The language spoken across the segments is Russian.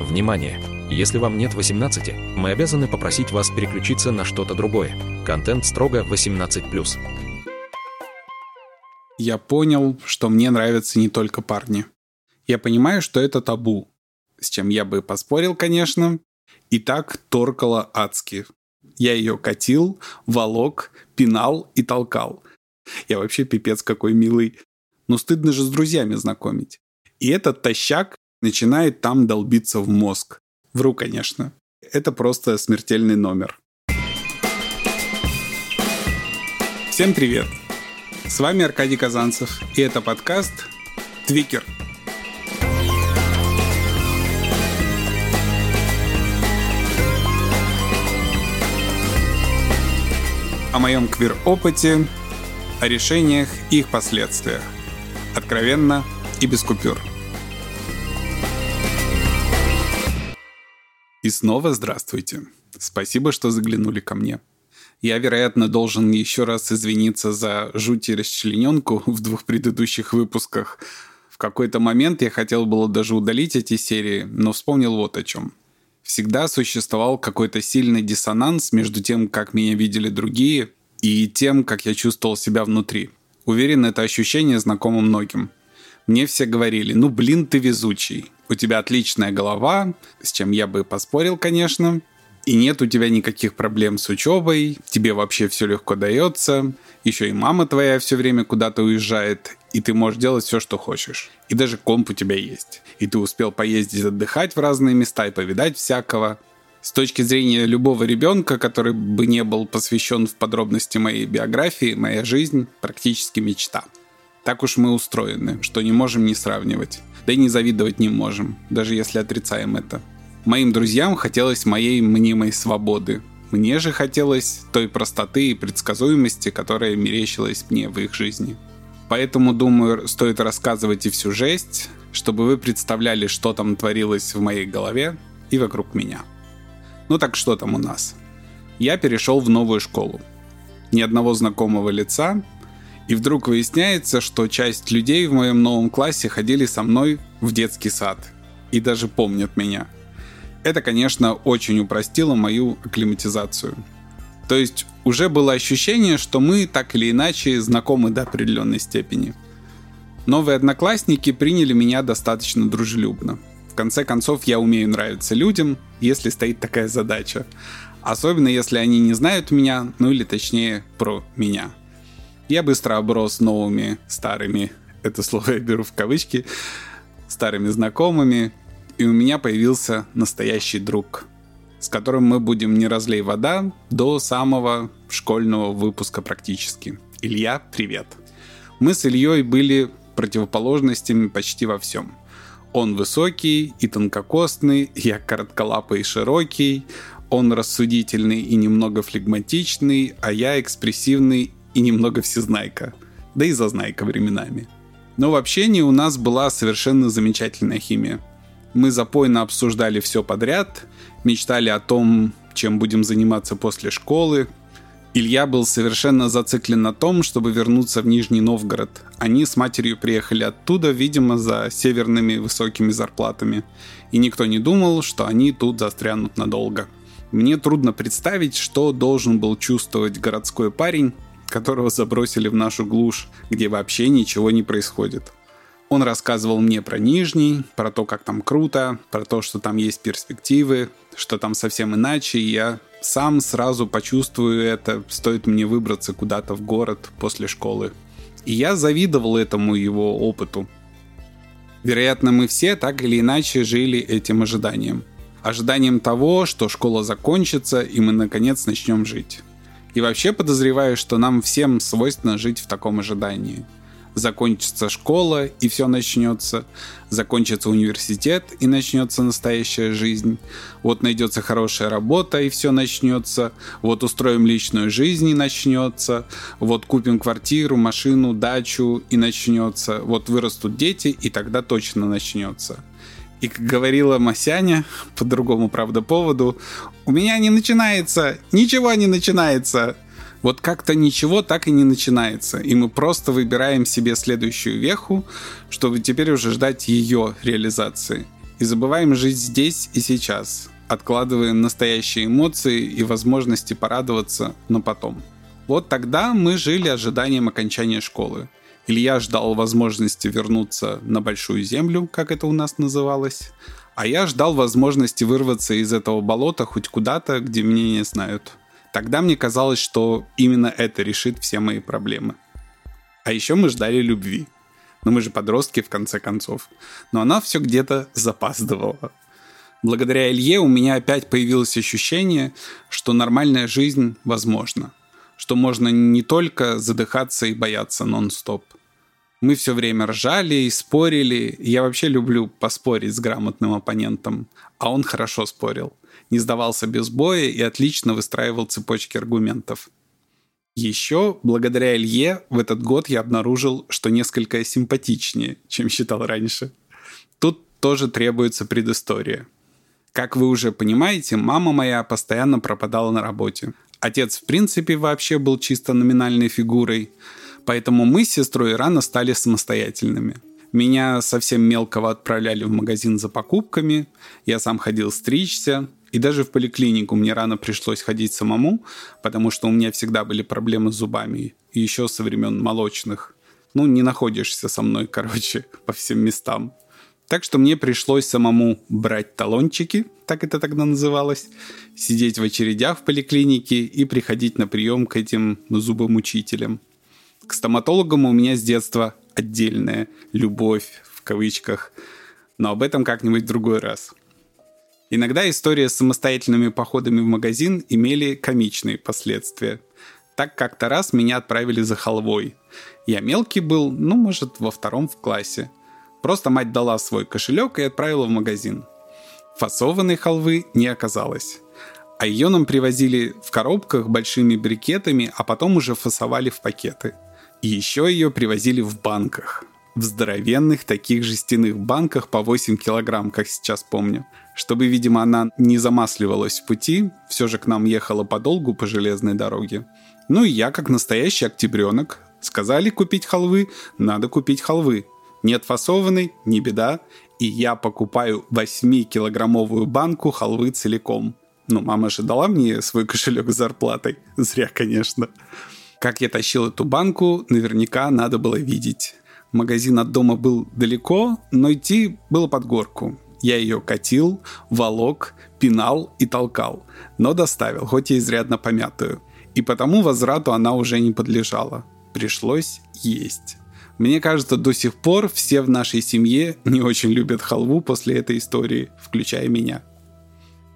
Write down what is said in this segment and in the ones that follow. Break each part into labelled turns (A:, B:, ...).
A: Внимание! Если вам нет 18, мы обязаны попросить вас переключиться на что-то другое. Контент строго 18+.
B: Я понял, что мне нравятся не только парни. Я понимаю, что это табу. С чем я бы поспорил, конечно. И так торкало адски. Я ее катил, волок, пинал и толкал. Я вообще пипец какой милый. Но стыдно же с друзьями знакомить. И этот тащак начинает там долбиться в мозг. Вру, конечно. Это просто смертельный номер. Всем привет! С вами Аркадий Казанцев, и это подкаст «Твикер». О моем квир-опыте, о решениях и их последствиях. Откровенно и без купюр – И снова здравствуйте. Спасибо, что заглянули ко мне. Я, вероятно, должен еще раз извиниться за жуть и расчлененку в двух предыдущих выпусках. В какой-то момент я хотел было даже удалить эти серии, но вспомнил вот о чем. Всегда существовал какой-то сильный диссонанс между тем, как меня видели другие, и тем, как я чувствовал себя внутри. Уверен, это ощущение знакомо многим. Мне все говорили, ну блин, ты везучий у тебя отличная голова, с чем я бы поспорил, конечно, и нет у тебя никаких проблем с учебой, тебе вообще все легко дается, еще и мама твоя все время куда-то уезжает, и ты можешь делать все, что хочешь. И даже комп у тебя есть. И ты успел поездить отдыхать в разные места и повидать всякого. С точки зрения любого ребенка, который бы не был посвящен в подробности моей биографии, моя жизнь практически мечта. Так уж мы устроены, что не можем не сравнивать. Да и не завидовать не можем, даже если отрицаем это. Моим друзьям хотелось моей мнимой свободы. Мне же хотелось той простоты и предсказуемости, которая мерещилась мне в их жизни. Поэтому, думаю, стоит рассказывать и всю жесть, чтобы вы представляли, что там творилось в моей голове и вокруг меня. Ну так что там у нас? Я перешел в новую школу. Ни одного знакомого лица, и вдруг выясняется, что часть людей в моем новом классе ходили со мной в детский сад. И даже помнят меня. Это, конечно, очень упростило мою акклиматизацию. То есть уже было ощущение, что мы так или иначе знакомы до определенной степени. Новые одноклассники приняли меня достаточно дружелюбно. В конце концов, я умею нравиться людям, если стоит такая задача. Особенно если они не знают меня, ну или точнее про меня. Я быстро оброс новыми старыми, это слово я беру в кавычки, старыми знакомыми, и у меня появился настоящий друг, с которым мы будем не разлей вода до самого школьного выпуска практически. Илья, привет. Мы с Ильей были противоположностями почти во всем. Он высокий и тонкокостный, я коротколапый и широкий, он рассудительный и немного флегматичный, а я экспрессивный и немного всезнайка, да и зазнайка временами. Но в общении у нас была совершенно замечательная химия. Мы запойно обсуждали все подряд, мечтали о том, чем будем заниматься после школы. Илья был совершенно зациклен на том, чтобы вернуться в Нижний Новгород. Они с матерью приехали оттуда, видимо, за северными высокими зарплатами. И никто не думал, что они тут застрянут надолго. Мне трудно представить, что должен был чувствовать городской парень, которого забросили в нашу глушь, где вообще ничего не происходит. Он рассказывал мне про Нижний, про то, как там круто, про то, что там есть перспективы, что там совсем иначе, и я сам сразу почувствую это, стоит мне выбраться куда-то в город после школы. И я завидовал этому его опыту. Вероятно, мы все так или иначе жили этим ожиданием. Ожиданием того, что школа закончится, и мы наконец начнем жить. И вообще подозреваю, что нам всем свойственно жить в таком ожидании. Закончится школа, и все начнется. Закончится университет, и начнется настоящая жизнь. Вот найдется хорошая работа, и все начнется. Вот устроим личную жизнь, и начнется. Вот купим квартиру, машину, дачу, и начнется. Вот вырастут дети, и тогда точно начнется. И как говорила Масяня, по другому, правда, поводу, у меня не начинается, ничего не начинается. Вот как-то ничего так и не начинается. И мы просто выбираем себе следующую веху, чтобы теперь уже ждать ее реализации. и забываем жить здесь и сейчас, откладываем настоящие эмоции и возможности порадоваться, но потом. Вот тогда мы жили ожиданием окончания школы. Илья ждал возможности вернуться на Большую Землю, как это у нас называлось, а я ждал возможности вырваться из этого болота хоть куда-то, где меня не знают. Тогда мне казалось, что именно это решит все мои проблемы. А еще мы ждали любви. Но мы же подростки, в конце концов. Но она все где-то запаздывала. Благодаря Илье у меня опять появилось ощущение, что нормальная жизнь возможна. Что можно не только задыхаться и бояться нон-стоп. Мы все время ржали и спорили. Я вообще люблю поспорить с грамотным оппонентом. А он хорошо спорил. Не сдавался без боя и отлично выстраивал цепочки аргументов. Еще, благодаря Илье, в этот год я обнаружил, что несколько симпатичнее, чем считал раньше. Тут тоже требуется предыстория. Как вы уже понимаете, мама моя постоянно пропадала на работе. Отец, в принципе, вообще был чисто номинальной фигурой, поэтому мы с сестрой рано стали самостоятельными. Меня совсем мелкого отправляли в магазин за покупками, я сам ходил стричься, и даже в поликлинику мне рано пришлось ходить самому, потому что у меня всегда были проблемы с зубами, и еще со времен молочных. Ну, не находишься со мной, короче, по всем местам. Так что мне пришлось самому брать талончики, так это тогда называлось, сидеть в очередях в поликлинике и приходить на прием к этим зубомучителям. К стоматологам у меня с детства отдельная любовь, в кавычках, но об этом как-нибудь в другой раз. Иногда истории с самостоятельными походами в магазин имели комичные последствия. Так как-то раз меня отправили за халвой. Я мелкий был, ну, может, во втором в классе. Просто мать дала свой кошелек и отправила в магазин. Фасованной халвы не оказалось. А ее нам привозили в коробках большими брикетами, а потом уже фасовали в пакеты. И еще ее привозили в банках. В здоровенных таких жестяных банках по 8 килограмм, как сейчас помню. Чтобы, видимо, она не замасливалась в пути, все же к нам ехала подолгу по железной дороге. Ну и я, как настоящий октябренок, сказали купить халвы, надо купить халвы. Нет фасованной, не беда, и я покупаю 8-килограммовую банку халвы целиком. Ну, мама же дала мне свой кошелек с зарплатой. Зря, конечно. Как я тащил эту банку, наверняка надо было видеть. Магазин от дома был далеко, но идти было под горку. Я ее катил, волок, пинал и толкал, но доставил, хоть и изрядно помятую. И потому возврату она уже не подлежала. Пришлось есть. Мне кажется, до сих пор все в нашей семье не очень любят халву после этой истории, включая меня.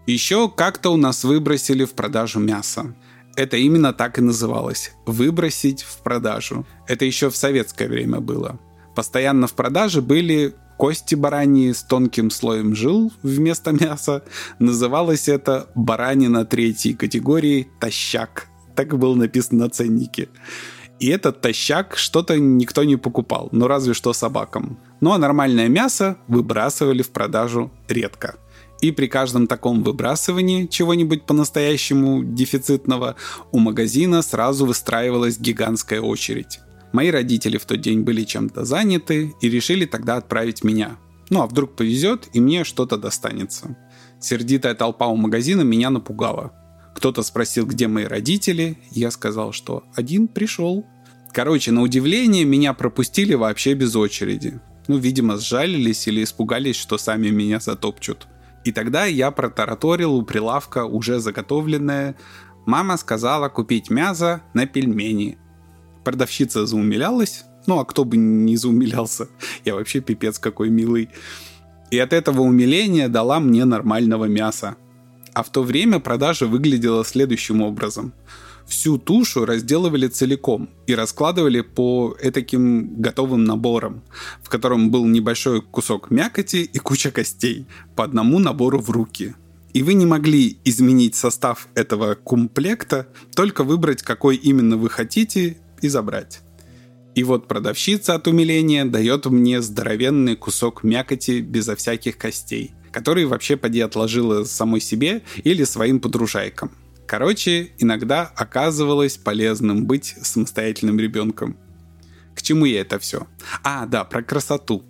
B: Еще как-то у нас выбросили в продажу мясо. Это именно так и называлось – выбросить в продажу. Это еще в советское время было. Постоянно в продаже были кости бараньи с тонким слоем жил вместо мяса. Называлось это баранина третьей категории «тащак». Так было написано на ценнике. И этот тащак что-то никто не покупал, ну разве что собакам. Ну а нормальное мясо выбрасывали в продажу редко. И при каждом таком выбрасывании чего-нибудь по-настоящему дефицитного у магазина сразу выстраивалась гигантская очередь. Мои родители в тот день были чем-то заняты и решили тогда отправить меня. Ну а вдруг повезет и мне что-то достанется. Сердитая толпа у магазина меня напугала. Кто-то спросил, где мои родители, я сказал, что один пришел. Короче, на удивление меня пропустили вообще без очереди. Ну, видимо, сжалились или испугались, что сами меня затопчут. И тогда я протараторил у прилавка уже заготовленное. Мама сказала купить мясо на пельмени. Продавщица заумилялась. Ну, а кто бы не заумилялся? Я вообще пипец какой милый. И от этого умиления дала мне нормального мяса. А в то время продажа выглядела следующим образом. Всю тушу разделывали целиком и раскладывали по этаким готовым наборам, в котором был небольшой кусок мякоти и куча костей, по одному набору в руки. И вы не могли изменить состав этого комплекта, только выбрать, какой именно вы хотите и забрать. И вот продавщица от умиления дает мне здоровенный кусок мякоти безо всяких костей, который вообще поди отложила самой себе или своим подружайкам. Короче, иногда оказывалось полезным быть самостоятельным ребенком. К чему я это все? А, да, про красоту.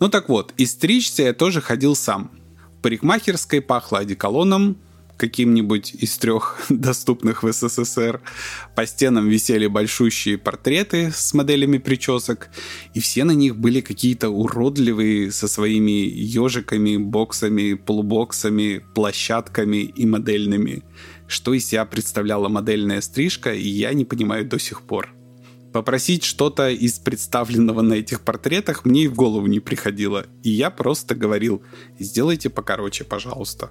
B: Ну так вот, и стричься я тоже ходил сам. парикмахерской пахло одеколоном, каким-нибудь из трех доступных в СССР. По стенам висели большущие портреты с моделями причесок, и все на них были какие-то уродливые со своими ежиками, боксами, полубоксами, площадками и модельными. Что из себя представляла модельная стрижка, я не понимаю до сих пор. Попросить что-то из представленного на этих портретах мне и в голову не приходило. И я просто говорил, сделайте покороче, пожалуйста.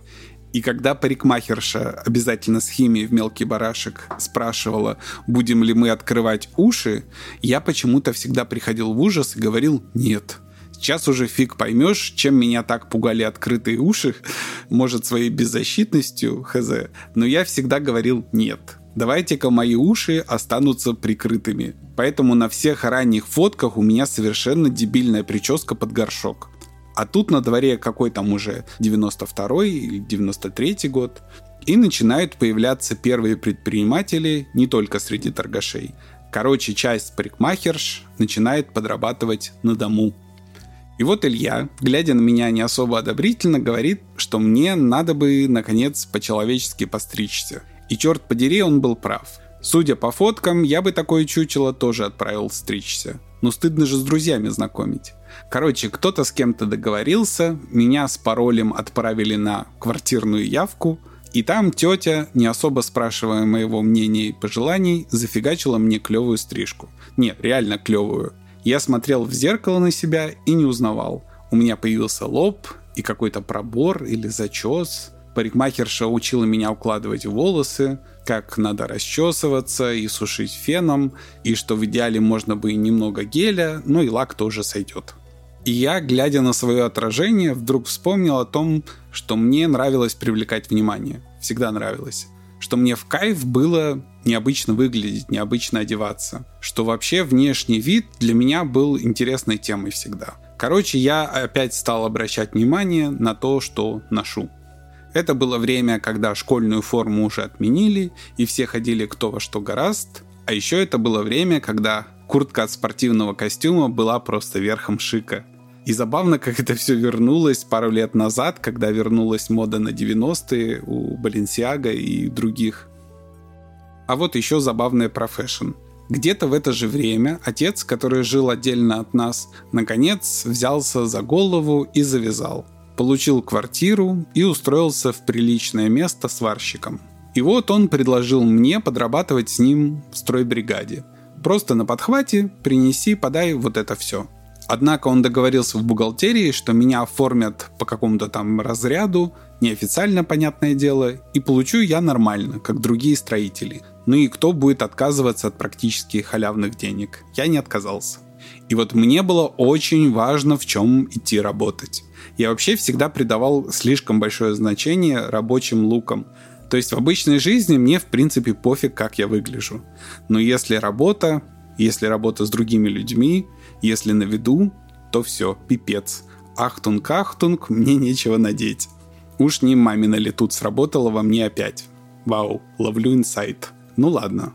B: И когда парикмахерша обязательно с химией в мелкий барашек спрашивала, будем ли мы открывать уши, я почему-то всегда приходил в ужас и говорил «нет». Сейчас уже фиг поймешь, чем меня так пугали открытые уши, может, своей беззащитностью, хз, но я всегда говорил «нет». Давайте-ка мои уши останутся прикрытыми. Поэтому на всех ранних фотках у меня совершенно дебильная прическа под горшок. А тут на дворе какой там уже 92 или 93 год. И начинают появляться первые предприниматели не только среди торгашей. Короче, часть парикмахерш начинает подрабатывать на дому. И вот Илья, глядя на меня не особо одобрительно, говорит, что мне надо бы, наконец, по-человечески постричься. И черт подери, он был прав. Судя по фоткам, я бы такое чучело тоже отправил стричься. Но стыдно же с друзьями знакомить. Короче, кто-то с кем-то договорился, меня с паролем отправили на квартирную явку, и там тетя, не особо спрашивая моего мнения и пожеланий, зафигачила мне клевую стрижку. Нет, реально клевую. Я смотрел в зеркало на себя и не узнавал. У меня появился лоб и какой-то пробор или зачес. Парикмахерша учила меня укладывать волосы, как надо расчесываться и сушить феном, и что в идеале можно бы и немного геля, но и лак тоже сойдет. И я, глядя на свое отражение, вдруг вспомнил о том, что мне нравилось привлекать внимание. Всегда нравилось. Что мне в кайф было необычно выглядеть, необычно одеваться. Что вообще внешний вид для меня был интересной темой всегда. Короче, я опять стал обращать внимание на то, что ношу. Это было время, когда школьную форму уже отменили, и все ходили кто во что гораст. А еще это было время, когда куртка от спортивного костюма была просто верхом шика. И забавно, как это все вернулось пару лет назад, когда вернулась мода на 90-е у Баленсиага и других. А вот еще забавное про fashion. Где-то в это же время отец, который жил отдельно от нас, наконец взялся за голову и завязал. Получил квартиру и устроился в приличное место сварщиком. И вот он предложил мне подрабатывать с ним в стройбригаде. Просто на подхвате принеси, подай вот это все – Однако он договорился в бухгалтерии, что меня оформят по какому-то там разряду, неофициально, понятное дело, и получу я нормально, как другие строители. Ну и кто будет отказываться от практически халявных денег? Я не отказался. И вот мне было очень важно, в чем идти работать. Я вообще всегда придавал слишком большое значение рабочим лукам. То есть в обычной жизни мне в принципе пофиг, как я выгляжу. Но если работа, если работа с другими людьми, если на виду, то все, пипец. Achtung, Achtung, мне нечего надеть. Уж не мамина ли тут сработала во мне опять. Вау, ловлю инсайт. Ну ладно.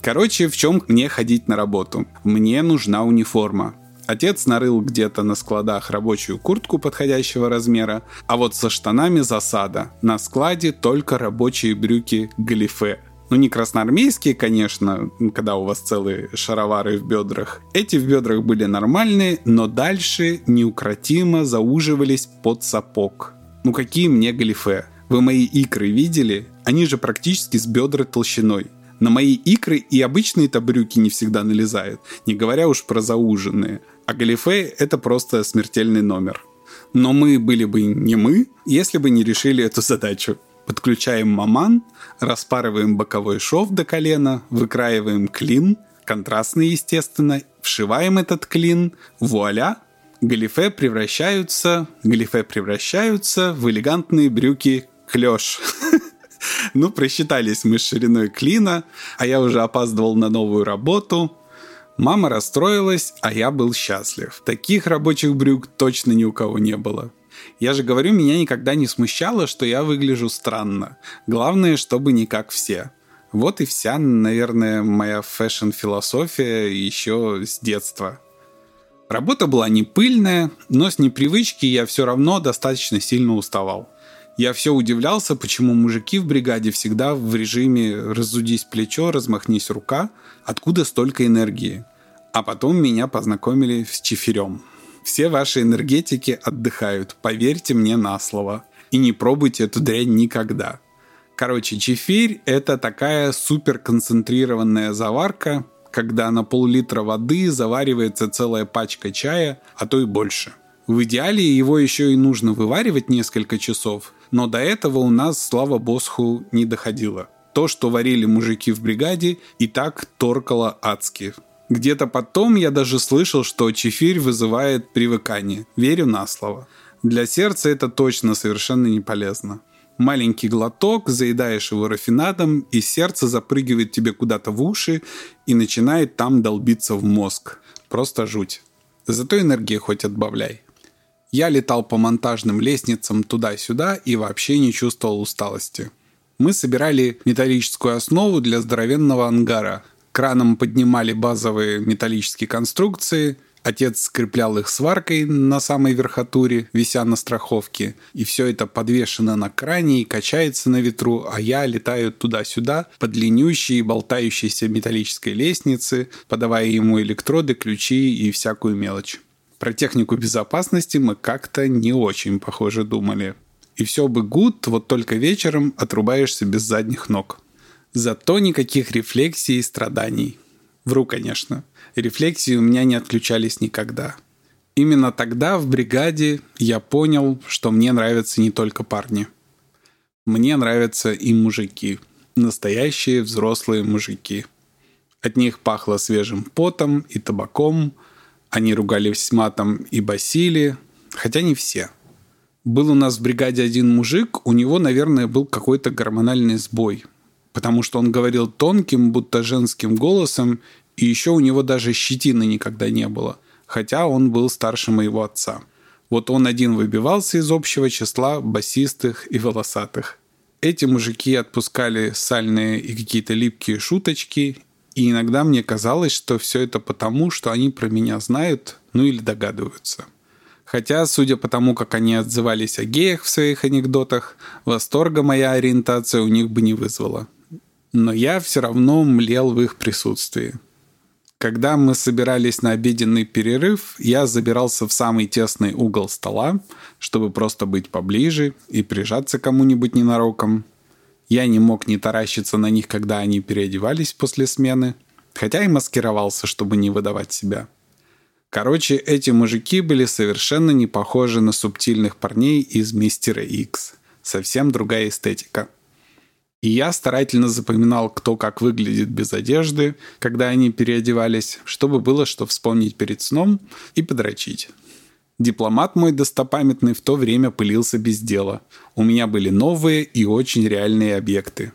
B: Короче, в чем мне ходить на работу? Мне нужна униформа. Отец нарыл где-то на складах рабочую куртку подходящего размера, а вот со штанами засада. На складе только рабочие брюки галифе – ну, не красноармейские, конечно, когда у вас целые шаровары в бедрах. Эти в бедрах были нормальные, но дальше неукротимо зауживались под сапог. Ну, какие мне галифе? Вы мои икры видели? Они же практически с бедра толщиной. На мои икры и обычные-то не всегда налезают, не говоря уж про зауженные. А галифе — это просто смертельный номер. Но мы были бы не мы, если бы не решили эту задачу. Подключаем маман, распарываем боковой шов до колена, выкраиваем клин, контрастный, естественно, вшиваем этот клин, вуаля, галифе превращаются, галифе превращаются в элегантные брюки клеш. Ну, просчитались мы с шириной клина, а я уже опаздывал на новую работу. Мама расстроилась, а я был счастлив. Таких рабочих брюк точно ни у кого не было. Я же говорю, меня никогда не смущало, что я выгляжу странно. Главное, чтобы не как все. Вот и вся, наверное, моя fashion-философия еще с детства. Работа была не пыльная, но с непривычки я все равно достаточно сильно уставал. Я все удивлялся, почему мужики в бригаде всегда в режиме «разудись плечо, размахнись рука», откуда столько энергии. А потом меня познакомили с чиферем. Все ваши энергетики отдыхают, поверьте мне на слово. И не пробуйте эту дрянь никогда. Короче, чефирь – это такая супер концентрированная заварка, когда на пол-литра воды заваривается целая пачка чая, а то и больше. В идеале его еще и нужно вываривать несколько часов, но до этого у нас, слава босху, не доходило. То, что варили мужики в бригаде, и так торкало адски. Где-то потом я даже слышал, что чефирь вызывает привыкание. Верю на слово. Для сердца это точно совершенно не полезно. Маленький глоток, заедаешь его рафинадом, и сердце запрыгивает тебе куда-то в уши и начинает там долбиться в мозг. Просто жуть. Зато энергии хоть отбавляй. Я летал по монтажным лестницам туда-сюда и вообще не чувствовал усталости. Мы собирали металлическую основу для здоровенного ангара. Краном поднимали базовые металлические конструкции, Отец скреплял их сваркой на самой верхотуре, вися на страховке, и все это подвешено на кране и качается на ветру, а я летаю туда-сюда по длиннющей и болтающейся металлической лестнице, подавая ему электроды, ключи и всякую мелочь. Про технику безопасности мы как-то не очень, похоже, думали. И все бы гуд, вот только вечером отрубаешься без задних ног. Зато никаких рефлексий и страданий. Вру, конечно. Рефлексии у меня не отключались никогда. Именно тогда в бригаде я понял, что мне нравятся не только парни. Мне нравятся и мужики. Настоящие взрослые мужики. От них пахло свежим потом и табаком. Они ругались матом и басили, хотя не все. Был у нас в бригаде один мужик, у него, наверное, был какой-то гормональный сбой – потому что он говорил тонким, будто женским голосом, и еще у него даже щетины никогда не было, хотя он был старше моего отца. Вот он один выбивался из общего числа басистых и волосатых. Эти мужики отпускали сальные и какие-то липкие шуточки, и иногда мне казалось, что все это потому, что они про меня знают, ну или догадываются. Хотя, судя по тому, как они отзывались о геях в своих анекдотах, восторга моя ориентация у них бы не вызвала но я все равно млел в их присутствии. Когда мы собирались на обеденный перерыв, я забирался в самый тесный угол стола, чтобы просто быть поближе и прижаться кому-нибудь ненароком. Я не мог не таращиться на них, когда они переодевались после смены, хотя и маскировался, чтобы не выдавать себя. Короче, эти мужики были совершенно не похожи на субтильных парней из «Мистера Икс». Совсем другая эстетика – и я старательно запоминал, кто как выглядит без одежды, когда они переодевались, чтобы было что вспомнить перед сном и подрочить. Дипломат мой достопамятный в то время пылился без дела. У меня были новые и очень реальные объекты.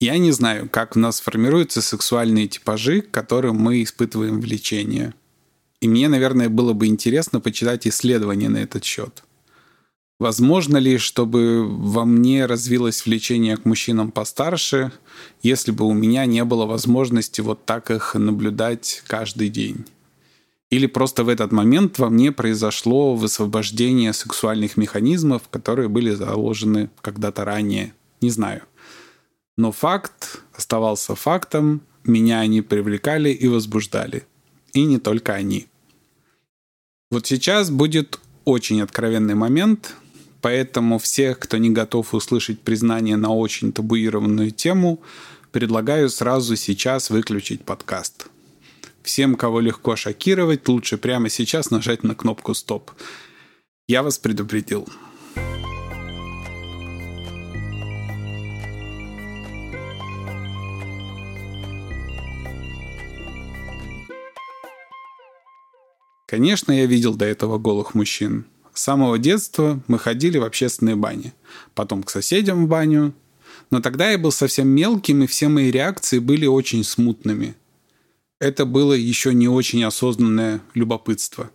B: Я не знаю, как у нас формируются сексуальные типажи, к которым мы испытываем влечение. И мне, наверное, было бы интересно почитать исследования на этот счет. Возможно ли, чтобы во мне развилось влечение к мужчинам постарше, если бы у меня не было возможности вот так их наблюдать каждый день? Или просто в этот момент во мне произошло высвобождение сексуальных механизмов, которые были заложены когда-то ранее? Не знаю. Но факт оставался фактом, меня они привлекали и возбуждали. И не только они. Вот сейчас будет очень откровенный момент, Поэтому всех, кто не готов услышать признание на очень табуированную тему, предлагаю сразу сейчас выключить подкаст. Всем, кого легко шокировать, лучше прямо сейчас нажать на кнопку «Стоп». Я вас предупредил. Конечно, я видел до этого голых мужчин – с самого детства мы ходили в общественные бани. Потом к соседям в баню. Но тогда я был совсем мелким, и все мои реакции были очень смутными. Это было еще не очень осознанное любопытство.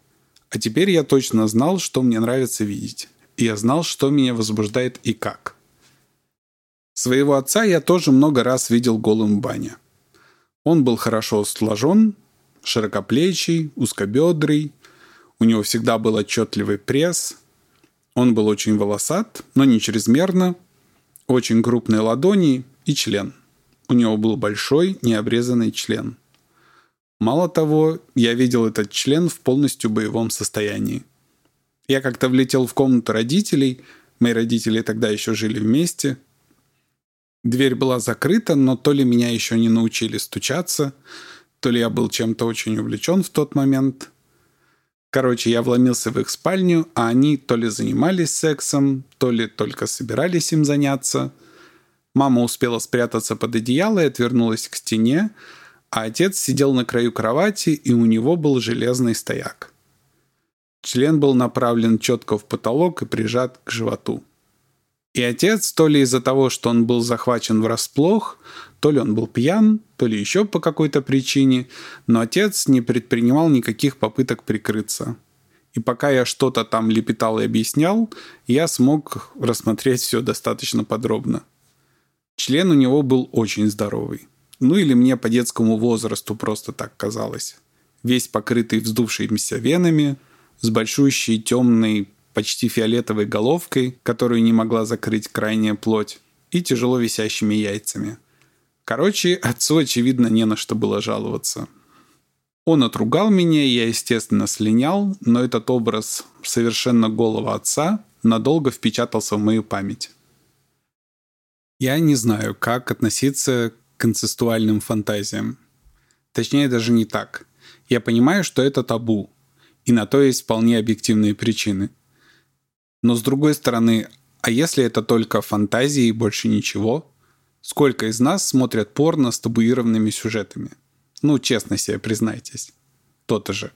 B: А теперь я точно знал, что мне нравится видеть. И я знал, что меня возбуждает и как. Своего отца я тоже много раз видел голым в бане. Он был хорошо сложен, широкоплечий, узкобедрый, у него всегда был отчетливый пресс, он был очень волосат, но не чрезмерно, очень крупные ладони и член. У него был большой необрезанный член. Мало того, я видел этот член в полностью боевом состоянии. Я как-то влетел в комнату родителей, мои родители тогда еще жили вместе. Дверь была закрыта, но то ли меня еще не научили стучаться, то ли я был чем-то очень увлечен в тот момент. Короче, я вломился в их спальню, а они то ли занимались сексом, то ли только собирались им заняться. Мама успела спрятаться под одеяло и отвернулась к стене, а отец сидел на краю кровати, и у него был железный стояк. Член был направлен четко в потолок и прижат к животу. И отец, то ли из-за того, что он был захвачен врасплох, то ли он был пьян, то ли еще по какой-то причине, но отец не предпринимал никаких попыток прикрыться. И пока я что-то там лепетал и объяснял, я смог рассмотреть все достаточно подробно. Член у него был очень здоровый. Ну или мне по детскому возрасту просто так казалось. Весь покрытый вздувшимися венами, с большущей темной, почти фиолетовой головкой, которую не могла закрыть крайняя плоть, и тяжело висящими яйцами. Короче, отцу, очевидно, не на что было жаловаться. Он отругал меня, я, естественно, слинял, но этот образ совершенно голого отца надолго впечатался в мою память. Я не знаю, как относиться концептуальным фантазиям. Точнее, даже не так. Я понимаю, что это табу, и на то есть вполне объективные причины. Но с другой стороны, а если это только фантазии и больше ничего? Сколько из нас смотрят порно с табуированными сюжетами? Ну, честно себе признайтесь. То-то же.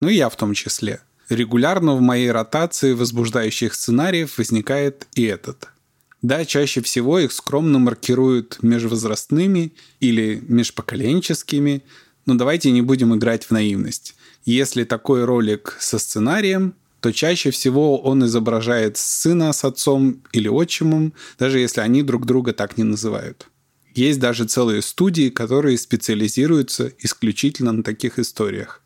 B: Ну и я в том числе. Регулярно в моей ротации возбуждающих сценариев возникает и этот – да, чаще всего их скромно маркируют межвозрастными или межпоколенческими, но давайте не будем играть в наивность. Если такой ролик со сценарием, то чаще всего он изображает сына с отцом или отчимом, даже если они друг друга так не называют. Есть даже целые студии, которые специализируются исключительно на таких историях.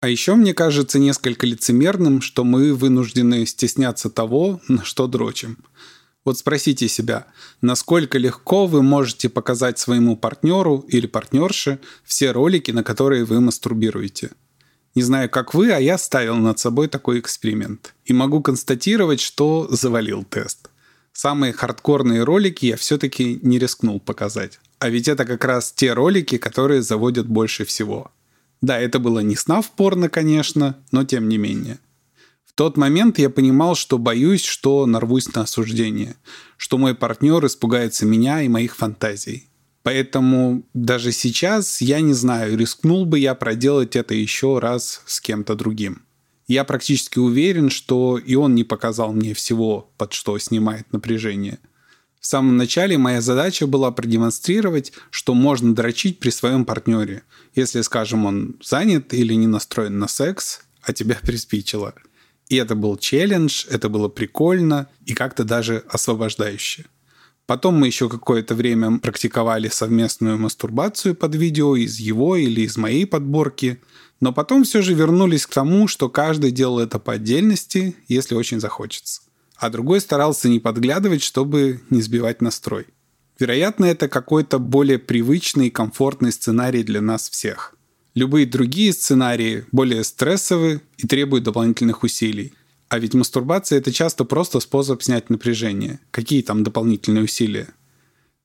B: А еще мне кажется несколько лицемерным, что мы вынуждены стесняться того, на что дрочим. Вот спросите себя, насколько легко вы можете показать своему партнеру или партнерше все ролики, на которые вы мастурбируете. Не знаю, как вы, а я ставил над собой такой эксперимент. И могу констатировать, что завалил тест. Самые хардкорные ролики я все-таки не рискнул показать. А ведь это как раз те ролики, которые заводят больше всего. Да, это было не снав порно, конечно, но тем не менее тот момент я понимал, что боюсь, что нарвусь на осуждение, что мой партнер испугается меня и моих фантазий. Поэтому даже сейчас я не знаю, рискнул бы я проделать это еще раз с кем-то другим. Я практически уверен, что и он не показал мне всего, под что снимает напряжение. В самом начале моя задача была продемонстрировать, что можно дрочить при своем партнере, если, скажем, он занят или не настроен на секс, а тебя приспичило – и это был челлендж, это было прикольно и как-то даже освобождающе. Потом мы еще какое-то время практиковали совместную мастурбацию под видео из его или из моей подборки, но потом все же вернулись к тому, что каждый делал это по отдельности, если очень захочется. А другой старался не подглядывать, чтобы не сбивать настрой. Вероятно, это какой-то более привычный и комфортный сценарий для нас всех – Любые другие сценарии более стрессовы и требуют дополнительных усилий. А ведь мастурбация – это часто просто способ снять напряжение. Какие там дополнительные усилия?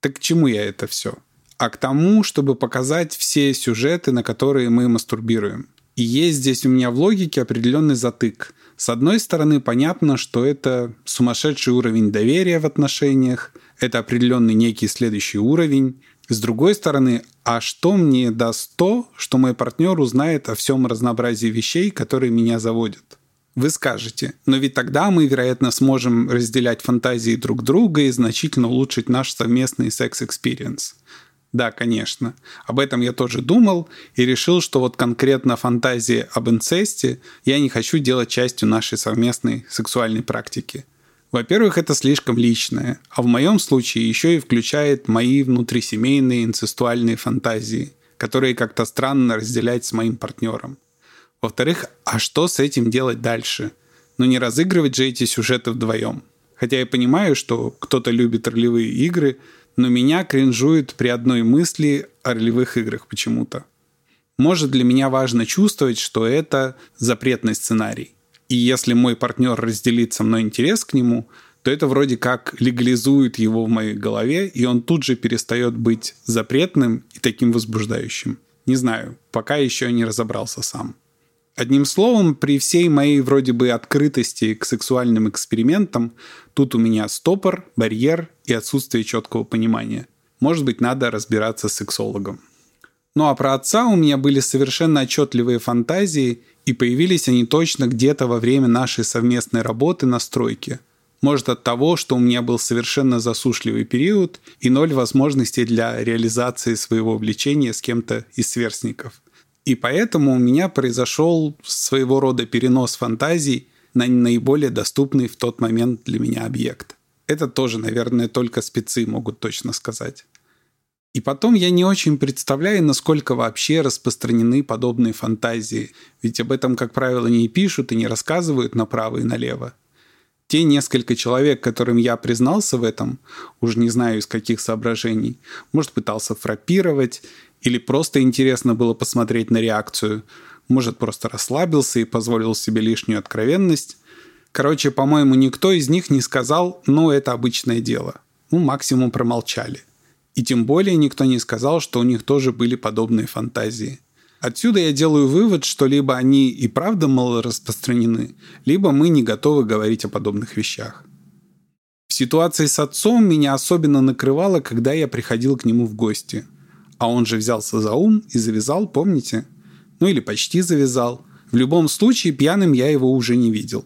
B: Так к чему я это все? А к тому, чтобы показать все сюжеты, на которые мы мастурбируем. И есть здесь у меня в логике определенный затык. С одной стороны, понятно, что это сумасшедший уровень доверия в отношениях, это определенный некий следующий уровень, с другой стороны, а что мне даст то, что мой партнер узнает о всем разнообразии вещей, которые меня заводят? Вы скажете, но ведь тогда мы, вероятно, сможем разделять фантазии друг друга и значительно улучшить наш совместный секс-experience. Да, конечно. Об этом я тоже думал и решил, что вот конкретно фантазии об инцесте я не хочу делать частью нашей совместной сексуальной практики. Во-первых, это слишком личное, а в моем случае еще и включает мои внутрисемейные инцестуальные фантазии, которые как-то странно разделять с моим партнером. Во-вторых, а что с этим делать дальше? Ну не разыгрывать же эти сюжеты вдвоем. Хотя я понимаю, что кто-то любит ролевые игры, но меня кринжует при одной мысли о ролевых играх почему-то. Может, для меня важно чувствовать, что это запретный сценарий. И если мой партнер разделит со мной интерес к нему, то это вроде как легализует его в моей голове, и он тут же перестает быть запретным и таким возбуждающим. Не знаю, пока еще не разобрался сам. Одним словом, при всей моей вроде бы открытости к сексуальным экспериментам, тут у меня стопор, барьер и отсутствие четкого понимания. Может быть, надо разбираться с сексологом. Ну а про отца у меня были совершенно отчетливые фантазии, и появились они точно где-то во время нашей совместной работы на стройке. Может от того, что у меня был совершенно засушливый период и ноль возможностей для реализации своего влечения с кем-то из сверстников. И поэтому у меня произошел своего рода перенос фантазий на наиболее доступный в тот момент для меня объект. Это тоже, наверное, только спецы могут точно сказать. И потом я не очень представляю, насколько вообще распространены подобные фантазии, ведь об этом, как правило, не пишут и не рассказывают направо и налево. Те несколько человек, которым я признался в этом, уж не знаю из каких соображений, может, пытался фрапировать, или просто интересно было посмотреть на реакцию, может, просто расслабился и позволил себе лишнюю откровенность. Короче, по-моему, никто из них не сказал «ну, это обычное дело». Ну, максимум промолчали – и тем более никто не сказал, что у них тоже были подобные фантазии. Отсюда я делаю вывод, что либо они и правда мало распространены, либо мы не готовы говорить о подобных вещах. В ситуации с отцом меня особенно накрывало, когда я приходил к нему в гости. А он же взялся за ум и завязал, помните? Ну или почти завязал. В любом случае, пьяным я его уже не видел.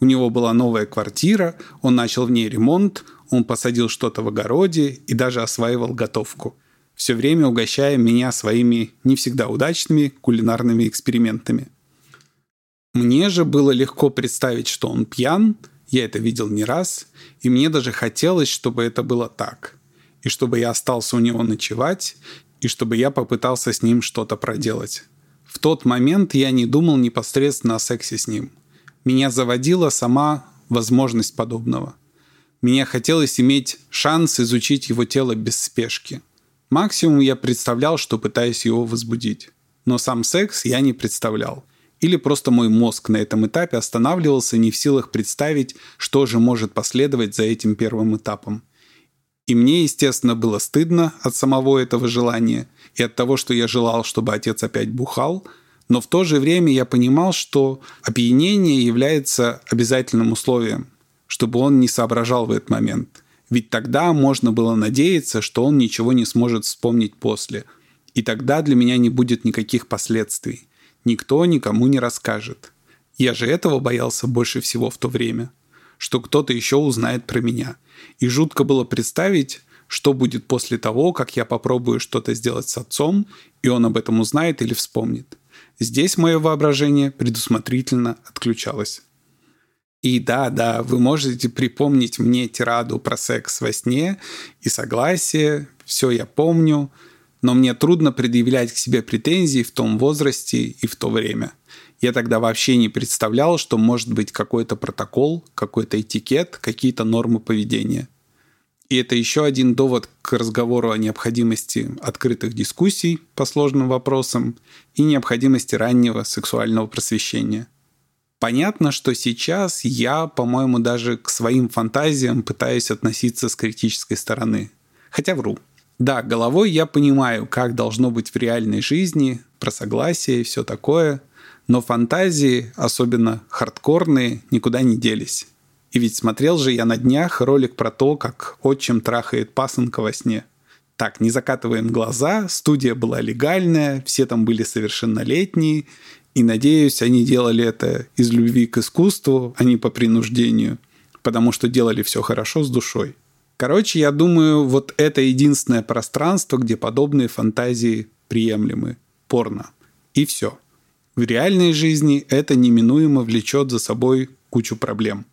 B: У него была новая квартира, он начал в ней ремонт, он посадил что-то в огороде и даже осваивал готовку, все время угощая меня своими не всегда удачными кулинарными экспериментами. Мне же было легко представить, что он пьян, я это видел не раз, и мне даже хотелось, чтобы это было так. И чтобы я остался у него ночевать, и чтобы я попытался с ним что-то проделать. В тот момент я не думал непосредственно о сексе с ним. Меня заводила сама возможность подобного. Мне хотелось иметь шанс изучить его тело без спешки. Максимум я представлял, что пытаюсь его возбудить. Но сам секс я не представлял. Или просто мой мозг на этом этапе останавливался не в силах представить, что же может последовать за этим первым этапом. И мне, естественно, было стыдно от самого этого желания и от того, что я желал, чтобы отец опять бухал, но в то же время я понимал, что опьянение является обязательным условием – чтобы он не соображал в этот момент. Ведь тогда можно было надеяться, что он ничего не сможет вспомнить после. И тогда для меня не будет никаких последствий. Никто никому не расскажет. Я же этого боялся больше всего в то время. Что кто-то еще узнает про меня. И жутко было представить, что будет после того, как я попробую что-то сделать с отцом, и он об этом узнает или вспомнит. Здесь мое воображение предусмотрительно отключалось. И да, да, вы можете припомнить мне тираду про секс во сне и согласие, все я помню, но мне трудно предъявлять к себе претензии в том возрасте и в то время. Я тогда вообще не представлял, что может быть какой-то протокол, какой-то этикет, какие-то нормы поведения. И это еще один довод к разговору о необходимости открытых дискуссий по сложным вопросам и необходимости раннего сексуального просвещения – Понятно, что сейчас я, по-моему, даже к своим фантазиям пытаюсь относиться с критической стороны. Хотя вру. Да, головой я понимаю, как должно быть в реальной жизни, про согласие и все такое, но фантазии, особенно хардкорные, никуда не делись. И ведь смотрел же я на днях ролик про то, как отчим трахает пасынка во сне. Так, не закатываем глаза, студия была легальная, все там были совершеннолетние, и надеюсь, они делали это из любви к искусству, а не по принуждению, потому что делали все хорошо с душой. Короче, я думаю, вот это единственное пространство, где подобные фантазии приемлемы. Порно. И все. В реальной жизни это неминуемо влечет за собой кучу проблем.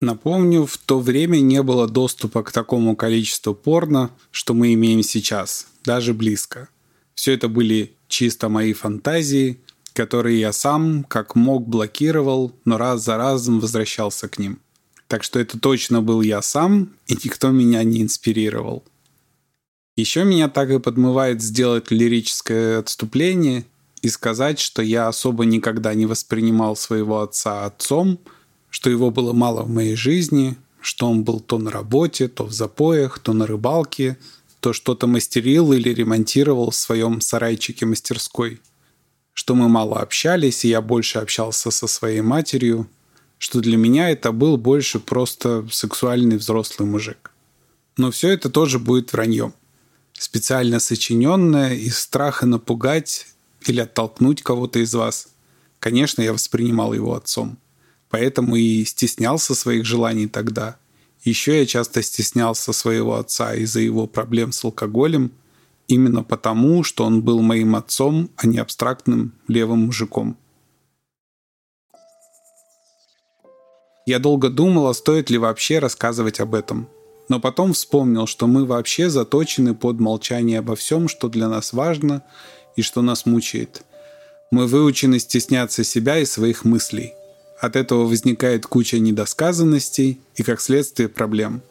B: Напомню, в то время не было доступа к такому количеству порно, что мы имеем сейчас, даже близко. Все это были чисто мои фантазии, которые я сам, как мог, блокировал, но раз за разом возвращался к ним. Так что это точно был я сам, и никто меня не инспирировал. Еще меня так и подмывает сделать лирическое отступление и сказать, что я особо никогда не воспринимал своего отца отцом, что его было мало в моей жизни, что он был то на работе, то в запоях, то на рыбалке, то что-то мастерил или ремонтировал в своем сарайчике мастерской, что мы мало общались, и я больше общался со своей матерью, что для меня это был больше просто сексуальный взрослый мужик. Но все это тоже будет враньем. Специально сочиненное из страха напугать или оттолкнуть кого-то из вас. Конечно, я воспринимал его отцом. Поэтому и стеснялся своих желаний тогда. Еще я часто стеснялся своего отца из-за его проблем с алкоголем, именно потому, что он был моим отцом, а не абстрактным левым мужиком. Я долго думал, а стоит ли вообще рассказывать об этом. Но потом вспомнил, что мы вообще заточены под молчание обо всем, что для нас важно и что нас мучает. Мы выучены стесняться себя и своих мыслей. От этого возникает куча недосказанностей и, как следствие, проблем.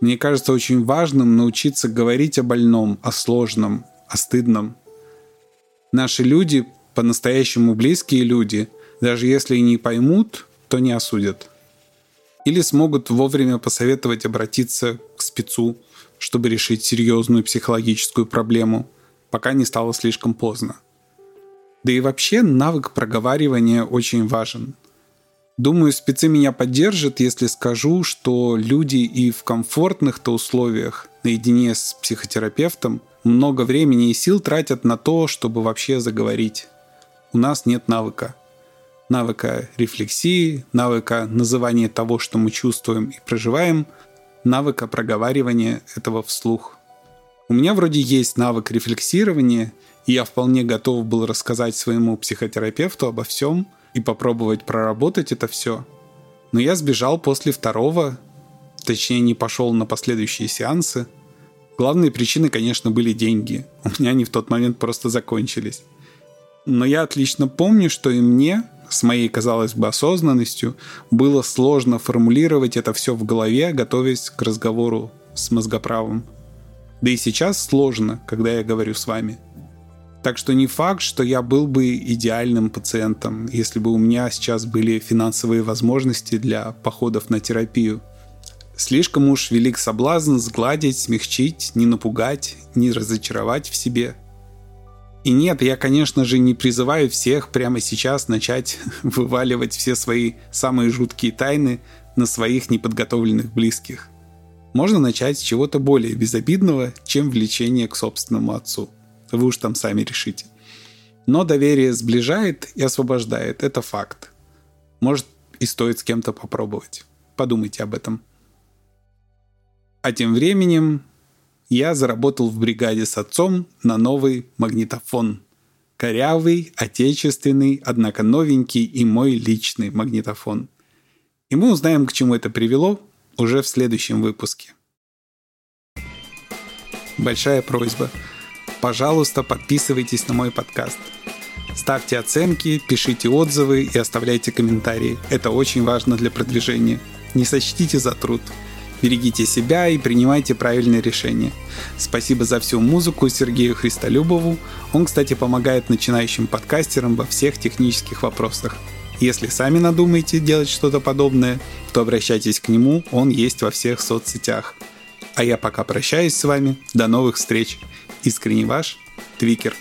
B: Мне кажется очень важным научиться говорить о больном, о сложном, о стыдном. Наши люди, по-настоящему близкие люди, даже если и не поймут, то не осудят. Или смогут вовремя посоветовать обратиться к спецу, чтобы решить серьезную психологическую проблему, пока не стало слишком поздно. Да и вообще навык проговаривания очень важен. Думаю, спецы меня поддержат, если скажу, что люди и в комфортных-то условиях наедине с психотерапевтом много времени и сил тратят на то, чтобы вообще заговорить. У нас нет навыка навыка рефлексии, навыка называния того, что мы чувствуем и проживаем, навыка проговаривания этого вслух. У меня вроде есть навык рефлексирования, и я вполне готов был рассказать своему психотерапевту обо всем и попробовать проработать это все. Но я сбежал после второго, точнее не пошел на последующие сеансы. Главные причины, конечно, были деньги. У меня они в тот момент просто закончились. Но я отлично помню, что и мне, с моей, казалось бы, осознанностью, было сложно формулировать это все в голове, готовясь к разговору с мозгоправом. Да и сейчас сложно, когда я говорю с вами. Так что не факт, что я был бы идеальным пациентом, если бы у меня сейчас были финансовые возможности для походов на терапию. Слишком уж велик соблазн сгладить, смягчить, не напугать, не разочаровать в себе – и нет, я, конечно же, не призываю всех прямо сейчас начать вываливать все свои самые жуткие тайны на своих неподготовленных близких. Можно начать с чего-то более безобидного, чем влечение к собственному отцу. Вы уж там сами решите. Но доверие сближает и освобождает, это факт. Может и стоит с кем-то попробовать. Подумайте об этом. А тем временем я заработал в бригаде с отцом на новый магнитофон. Корявый, отечественный, однако новенький и мой личный магнитофон. И мы узнаем, к чему это привело уже в следующем выпуске. Большая просьба. Пожалуйста, подписывайтесь на мой подкаст. Ставьте оценки, пишите отзывы и оставляйте комментарии. Это очень важно для продвижения. Не сочтите за труд – Берегите себя и принимайте правильные решения. Спасибо за всю музыку Сергею Христолюбову. Он, кстати, помогает начинающим подкастерам во всех технических вопросах. Если сами надумаете делать что-то подобное, то обращайтесь к нему, он есть во всех соцсетях. А я пока прощаюсь с вами. До новых встреч. Искренне ваш Твикер.